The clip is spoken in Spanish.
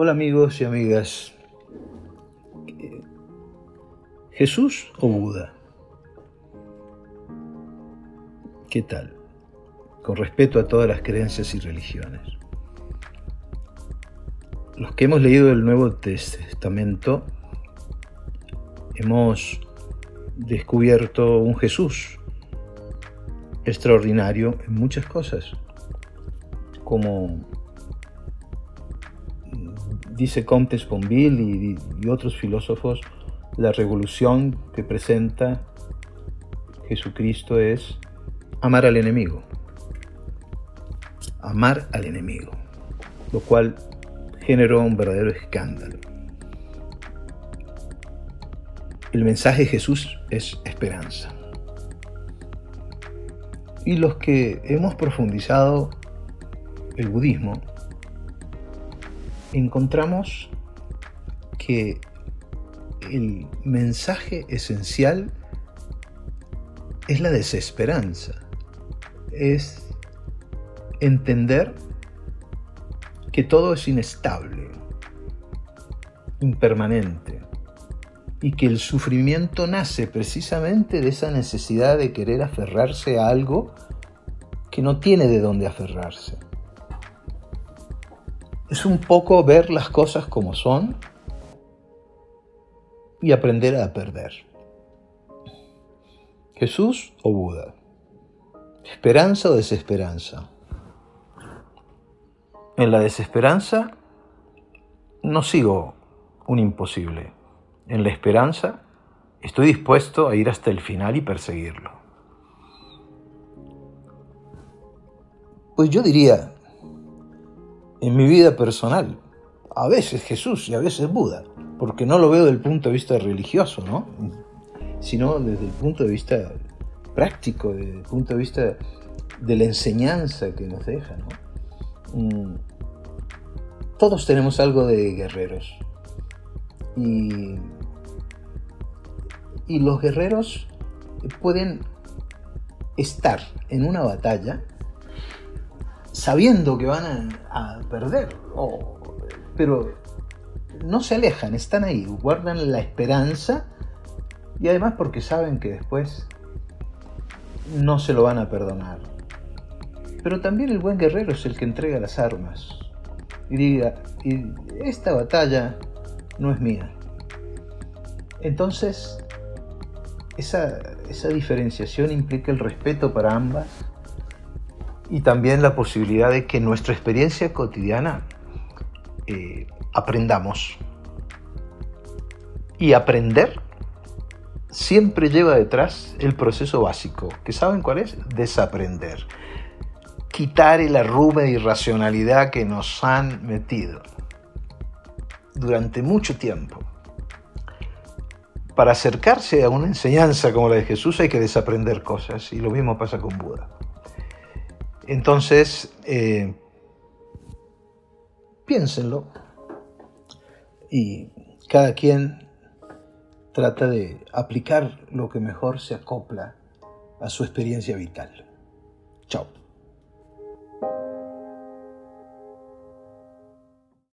Hola amigos y amigas. ¿Jesús o Buda? ¿Qué tal? Con respeto a todas las creencias y religiones. Los que hemos leído el Nuevo Testamento hemos descubierto un Jesús extraordinario en muchas cosas, como dice Comte Sponville y, y otros filósofos, la revolución que presenta Jesucristo es amar al enemigo. Amar al enemigo, lo cual generó un verdadero escándalo. El mensaje de Jesús es esperanza. Y los que hemos profundizado el budismo, encontramos que el mensaje esencial es la desesperanza, es entender que todo es inestable, impermanente, y que el sufrimiento nace precisamente de esa necesidad de querer aferrarse a algo que no tiene de dónde aferrarse. Es un poco ver las cosas como son y aprender a perder. Jesús o Buda. Esperanza o desesperanza. En la desesperanza no sigo un imposible. En la esperanza estoy dispuesto a ir hasta el final y perseguirlo. Pues yo diría, en mi vida personal, a veces Jesús y a veces Buda porque no lo veo desde el punto de vista religioso, ¿no? sino desde el punto de vista práctico, desde el punto de vista de la enseñanza que nos deja. Mm, todos tenemos algo de guerreros. Y los guerreros pueden estar en una batalla sabiendo que van a, a perder, pero no se alejan, están ahí, guardan la esperanza y además porque saben que después no se lo van a perdonar. Pero también el buen guerrero es el que entrega las armas y diga, esta batalla no es mía. Entonces, esa, esa diferenciación implica el respeto para ambas y también la posibilidad de que nuestra experiencia cotidiana eh, aprendamos. Y aprender siempre lleva detrás el proceso básico, que saben cuál es? Desaprender. Quitar el arrume de irracionalidad que nos han metido durante mucho tiempo. Para acercarse a una enseñanza como la de Jesús hay que desaprender cosas y lo mismo pasa con Buda. Entonces, eh, piénsenlo y cada quien trata de aplicar lo que mejor se acopla a su experiencia vital. Chao.